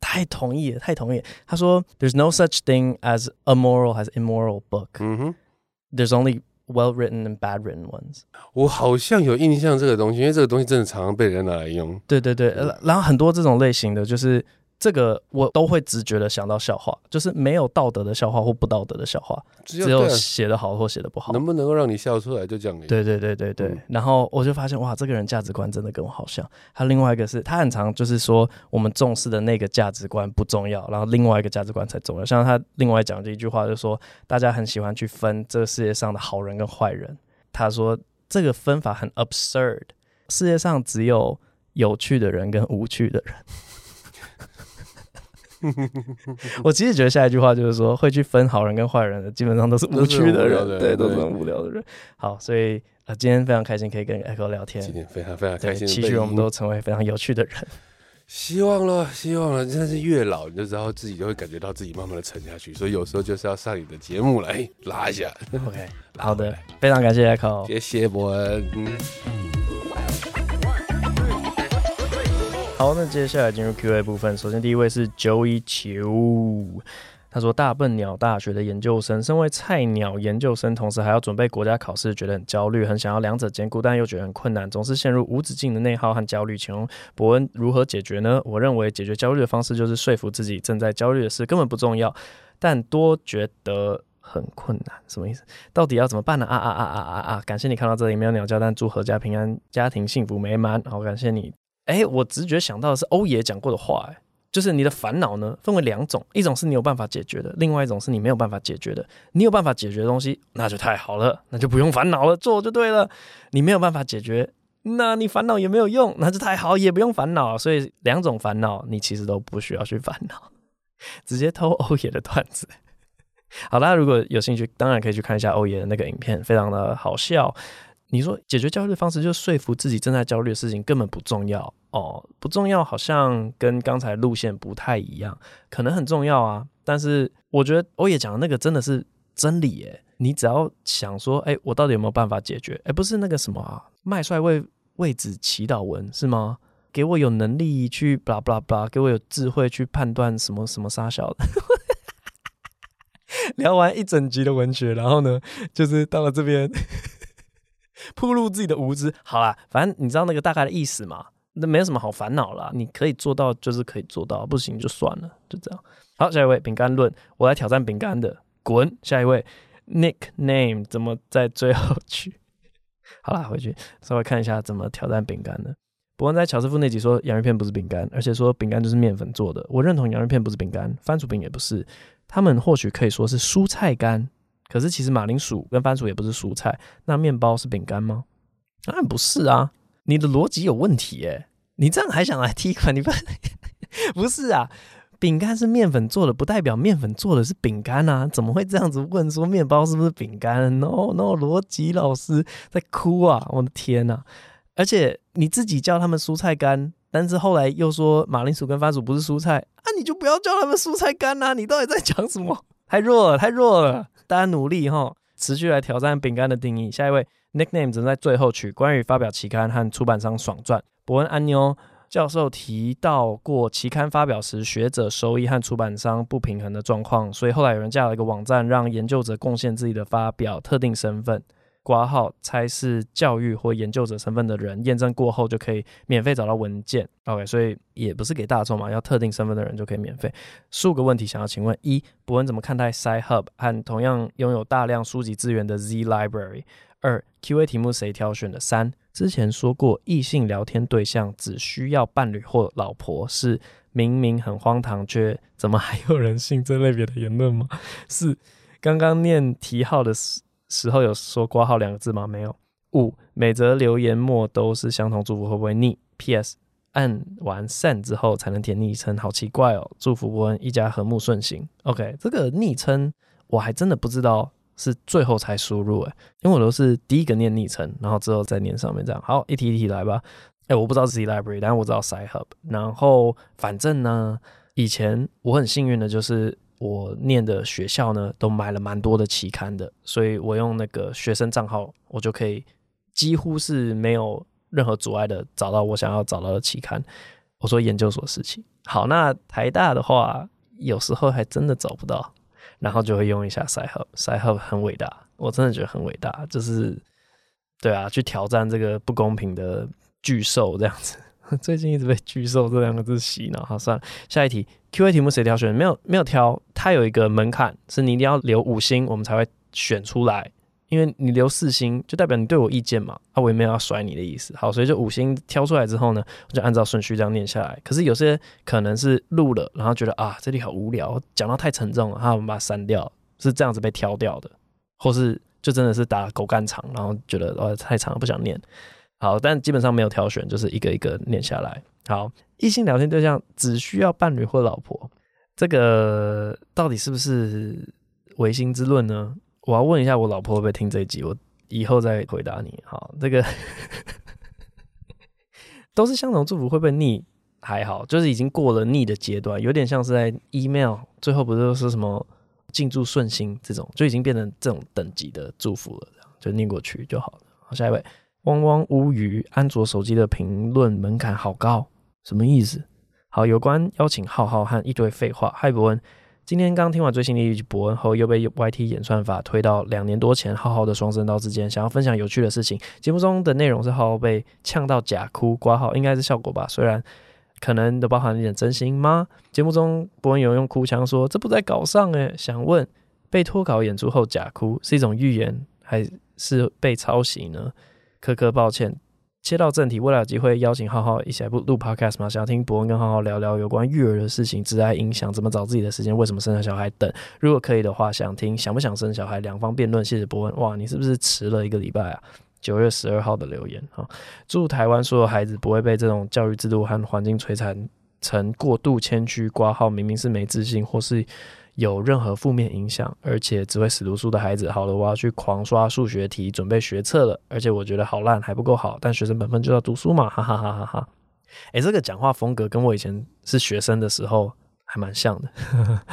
太同意了，太同意了。他说：“There's no such thing as a moral has immoral book。”，There's only Well written and bad written ones。我好像有印象这个东西，因为这个东西真的常常被人拿来用。对对对，然后很多这种类型的就是。这个我都会直觉的想到笑话，就是没有道德的笑话或不道德的笑话，只有写的好或写的不好。能不能够让你笑出来，就这样。对对对对对。嗯、然后我就发现，哇，这个人价值观真的跟我好像。还有另外一个是，他很常就是说，我们重视的那个价值观不重要，然后另外一个价值观才重要。像他另外讲的一句话，就是说，大家很喜欢去分这个世界上的好人跟坏人。他说这个分法很 absurd，世界上只有有趣的人跟无趣的人。我其实觉得下一句话就是说，会去分好人跟坏人的，基本上都是无趣的人，对，都是很无聊的人。好，所以呃，今天非常开心可以跟 Echo 聊天，今天非常非常开心，期许我们都成为非常有趣的人。希望了，希望了，真的是越老你就知道自己就会感觉到自己慢慢的沉下去，所以有时候就是要上你的节目来拉一下。OK，好的，非常感谢 Echo，谢谢伯恩。嗯好，那接下来进入 Q&A 部分。首先，第一位是 Joey 球，他说：“大笨鸟大学的研究生，身为菜鸟研究生，同时还要准备国家考试，觉得很焦虑，很想要两者兼顾，但又觉得很困难，总是陷入无止境的内耗和焦虑。请问伯恩如何解决呢？”我认为解决焦虑的方式就是说服自己，正在焦虑的事根本不重要，但多觉得很困难。什么意思？到底要怎么办呢？啊啊啊啊啊啊！感谢你看到这里，没有鸟叫，但祝阖家平安，家庭幸福美满。好，感谢你。哎，我直觉想到的是欧爷讲过的话，哎，就是你的烦恼呢分为两种，一种是你有办法解决的，另外一种是你没有办法解决的。你有办法解决的东西，那就太好了，那就不用烦恼了，做就对了。你没有办法解决，那你烦恼也没有用，那就太好，也不用烦恼。所以两种烦恼，你其实都不需要去烦恼，直接偷欧爷的段子。好，大家如果有兴趣，当然可以去看一下欧爷的那个影片，非常的好笑。你说解决焦虑的方式，就是说服自己正在焦虑的事情根本不重要哦，不重要，好像跟刚才路线不太一样，可能很重要啊。但是我觉得欧也讲的那个真的是真理耶。你只要想说，哎，我到底有没有办法解决？哎，不是那个什么啊，麦帅为为子祈祷文是吗？给我有能力去巴拉巴拉巴拉，给我有智慧去判断什么什么杀小的。聊完一整集的文学，然后呢，就是到了这边。暴露自己的无知，好啦，反正你知道那个大概的意思嘛，那没有什么好烦恼啦，你可以做到就是可以做到，不行就算了，就这样。好，下一位饼干论，我来挑战饼干的，滚。下一位 nickname 怎么在最后去？好啦，回去稍微看一下怎么挑战饼干的。伯恩在乔师傅那集说洋芋片不是饼干，而且说饼干就是面粉做的，我认同洋芋片不是饼干，番薯饼也不是，他们或许可以说是蔬菜干。可是其实马铃薯跟番薯也不是蔬菜，那面包是饼干吗？当然不是啊！你的逻辑有问题耶！你这样还想来踢馆？你不 不是啊？饼干是面粉做的，不代表面粉做的是饼干啊？怎么会这样子问说面包是不是饼干？No No，逻辑老师在哭啊！我的天呐、而且你自己叫他们蔬菜干，但是后来又说马铃薯跟番薯不是蔬菜啊，你就不要叫他们蔬菜干啊！你到底在讲什么？太弱了，太弱了！大家努力哈，持续来挑战饼干的定义。下一位 Nickname 正在最后取关于发表期刊和出版商爽赚。伯恩安妞教授提到过，期刊发表时学者收益和出版商不平衡的状况，所以后来有人架了一个网站，让研究者贡献自己的发表特定身份。挂号猜是教育或研究者身份的人，验证过后就可以免费找到文件。OK，所以也不是给大众嘛，要特定身份的人就可以免费。数个问题想要请问：一、博文怎么看待 Sci-Hub 和同样拥有大量书籍资源的 Z Library？二、QA 题目谁挑选的？三、之前说过异性聊天对象只需要伴侣或老婆，是明明很荒唐，却怎么还有人信这类别的言论吗？四、刚刚念题号的时。时候有说挂号两个字吗？没有。五，每则留言末都是相同祝福，会不会腻？P.S. 按完 send 之后才能填昵称，好奇怪哦。祝福伯恩一家和睦顺心。OK，这个昵称我还真的不知道是最后才输入诶，因为我都是第一个念昵称，然后之后再念上面这样。好，一题一题来吧。哎，我不知道是 Library，但我知道 Sci-Hub。然后反正呢，以前我很幸运的就是。我念的学校呢，都买了蛮多的期刊的，所以我用那个学生账号，我就可以几乎是没有任何阻碍的找到我想要找到的期刊。我说研究所事情，好，那台大的话，有时候还真的找不到，然后就会用一下赛赫，赛赫很伟大，我真的觉得很伟大，就是对啊，去挑战这个不公平的巨兽这样子。最近一直被“巨兽”这两个字洗脑，好，算了，下一题。Q&A 题目谁挑选？没有，没有挑。它有一个门槛，是你一定要留五星，我们才会选出来。因为你留四星，就代表你对我意见嘛。啊，我也没有要甩你的意思。好，所以就五星挑出来之后呢，我就按照顺序这样念下来。可是有些可能是录了，然后觉得啊，这里好无聊，讲到太沉重了，哈，我们把它删掉，是这样子被挑掉的，或是就真的是打狗干场，然后觉得哦太长，不想念。好，但基本上没有挑选，就是一个一个念下来。好，异性聊天对象只需要伴侣或老婆，这个到底是不是唯心之论呢？我要问一下我老婆会不会听这一集，我以后再回答你。好，这个 都是相同祝福会不会腻？还好，就是已经过了腻的阶段，有点像是在 email 最后不是说什么敬祝顺心这种，就已经变成这种等级的祝福了，就念过去就好了。好，下一位。汪汪乌鱼，安卓手机的评论门槛好高，什么意思？好，有关邀请浩浩和一堆废话。嗨，博恩，今天刚听完最新的一集博恩后，又被 YT 演算法推到两年多前浩浩的双声道之间，想要分享有趣的事情。节目中的内容是浩浩被呛到假哭，挂号应该是效果吧？虽然可能都包含一点真心吗？节目中博恩有用哭腔说：“这不在稿上诶。”想问，被脱稿演出后假哭是一种预言，还是被抄袭呢？科科，抱歉，切到正题。未来有机会邀请浩浩一起来录 podcast 吗？想要听博恩跟浩浩聊聊有关育儿的事情、职涯影响、怎么找自己的时间、为什么生了小孩等。如果可以的话，想听想不想生小孩，两方辩论。谢谢博恩。哇，你是不是迟了一个礼拜啊？九月十二号的留言哈，祝台湾所有孩子不会被这种教育制度和环境摧残成过度谦虚挂号，明明是没自信或是。有任何负面影响，而且只会死读书的孩子，好了，我要去狂刷数学题，准备学测了。而且我觉得好烂，还不够好。但学生本分就要读书嘛，哈哈哈哈哈。诶，这个讲话风格跟我以前是学生的时候还蛮像的。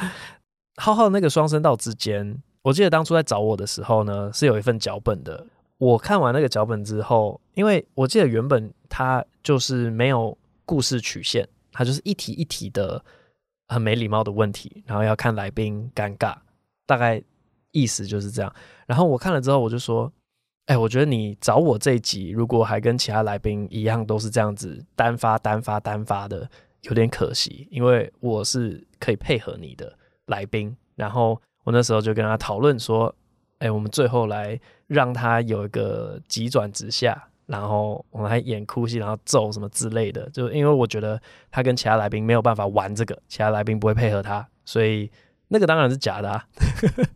浩浩那个双声道之间，我记得当初在找我的时候呢，是有一份脚本的。我看完那个脚本之后，因为我记得原本它就是没有故事曲线，它就是一题一题的。很没礼貌的问题，然后要看来宾尴尬，大概意思就是这样。然后我看了之后，我就说：“哎，我觉得你找我这一集，如果还跟其他来宾一样都是这样子单发单发单发的，有点可惜，因为我是可以配合你的来宾。”然后我那时候就跟他讨论说：“哎，我们最后来让他有一个急转直下。”然后我们还演哭戏，然后揍什么之类的，就因为我觉得他跟其他来宾没有办法玩这个，其他来宾不会配合他，所以那个当然是假的啊！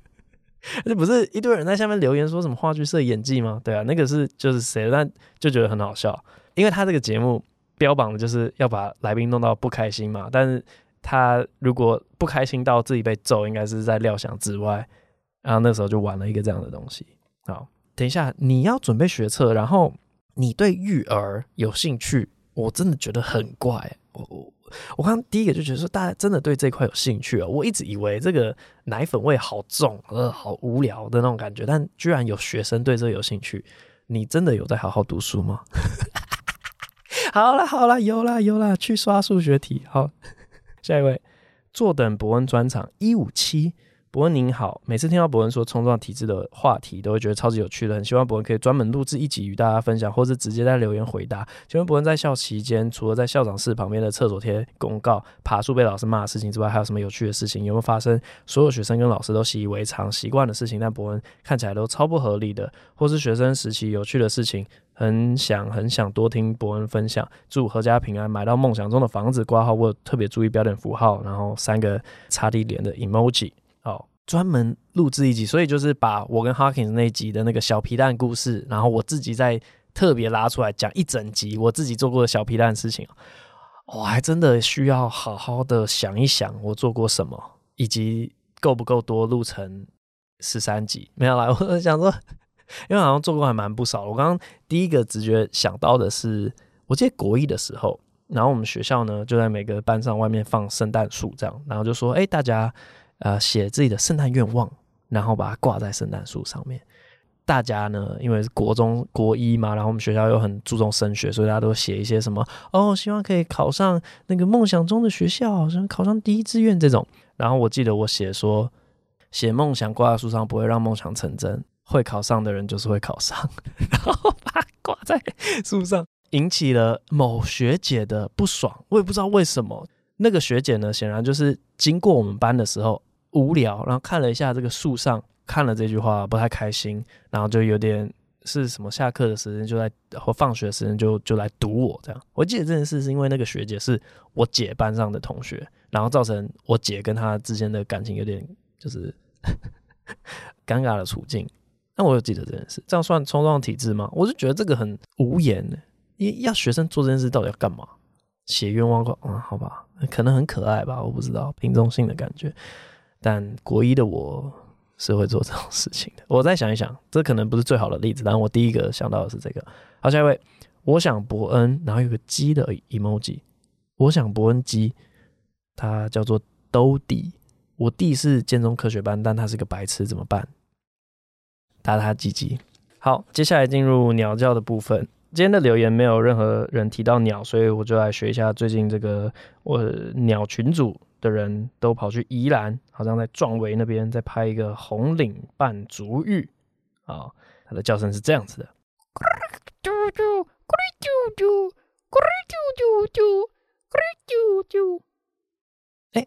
这不是一堆人在下面留言说什么话剧社演技吗？对啊，那个是就是谁，但就觉得很好笑，因为他这个节目标榜的就是要把来宾弄到不开心嘛，但是他如果不开心到自己被揍，应该是在料想之外。然后那时候就玩了一个这样的东西。好，等一下你要准备学测，然后你对育儿有兴趣，我真的觉得很怪。我我我刚刚第一个就觉得说，大家真的对这块有兴趣啊？我一直以为这个奶粉味好重，呃，好无聊的那种感觉，但居然有学生对这个有兴趣。你真的有在好好读书吗？好了好了，有啦有啦，去刷数学题。好，下一位，坐等博恩专场一五七。博恩您好，每次听到博恩说冲撞体制的话题，都会觉得超级有趣的，很希望博恩可以专门录制一集与大家分享，或是直接在留言回答。请问博恩在校期间，除了在校长室旁边的厕所贴公告、爬树被老师骂的事情之外，还有什么有趣的事情？有没有发生所有学生跟老师都习以为常、习惯的事情，但博恩看起来都超不合理的，或是学生时期有趣的事情？很想很想多听博恩分享。祝阖家平安，买到梦想中的房子。挂号我特别注意标点符号，然后三个擦地脸的 emoji。哦，专门录制一集，所以就是把我跟 Hawkins 那一集的那个小皮蛋故事，然后我自己再特别拉出来讲一整集我自己做过的小皮蛋事情。我、哦、还真的需要好好的想一想我做过什么，以及够不够多录成十三集。没有啦，我想说，因为好像做过还蛮不少。我刚刚第一个直觉想到的是，我记得国一的时候，然后我们学校呢就在每个班上外面放圣诞树，这样，然后就说，哎，大家。呃，写自己的圣诞愿望，然后把它挂在圣诞树上面。大家呢，因为是国中国一嘛，然后我们学校又很注重升学，所以大家都写一些什么哦，希望可以考上那个梦想中的学校，什么考上第一志愿这种。然后我记得我写说，写梦想挂在树上不会让梦想成真，会考上的人就是会考上，然后把它挂在树上，引起了某学姐的不爽。我也不知道为什么，那个学姐呢，显然就是经过我们班的时候。无聊，然后看了一下这个树上，看了这句话不太开心，然后就有点是什么下课的时间就在或放学的时间就就来堵我这样。我记得这件事是因为那个学姐是我姐班上的同学，然后造成我姐跟她之间的感情有点就是尴尬的处境。那我有记得这件事，这样算冲撞体制吗？我就觉得这个很无言，要学生做这件事到底要干嘛？写愿望啊、嗯？好吧，可能很可爱吧，我不知道，平中性的感觉。但国一的我是会做这种事情的。我再想一想，这可能不是最好的例子，但我第一个想到的是这个。好，下一位，我想伯恩，然后有个鸡的 emoji。我想伯恩鸡，它叫做兜弟。我弟是建中科学班，但他是个白痴，怎么办？打他鸡鸡。好，接下来进入鸟叫的部分。今天的留言没有任何人提到鸟，所以我就来学一下最近这个我鸟群组。的人都跑去宜兰，好像在壮围那边在拍一个红领伴足浴啊，它的叫声是这样子的。啾啾咕噜啾啾咕噜啾啾啾咕噜啾啾哎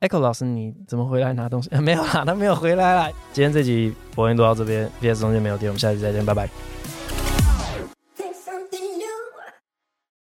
，Echo 老师，你怎么回来拿东西？没有啦，他没有回来啦。今天这集播音录到这边，VS 中间没有电，我们下期再见，拜拜。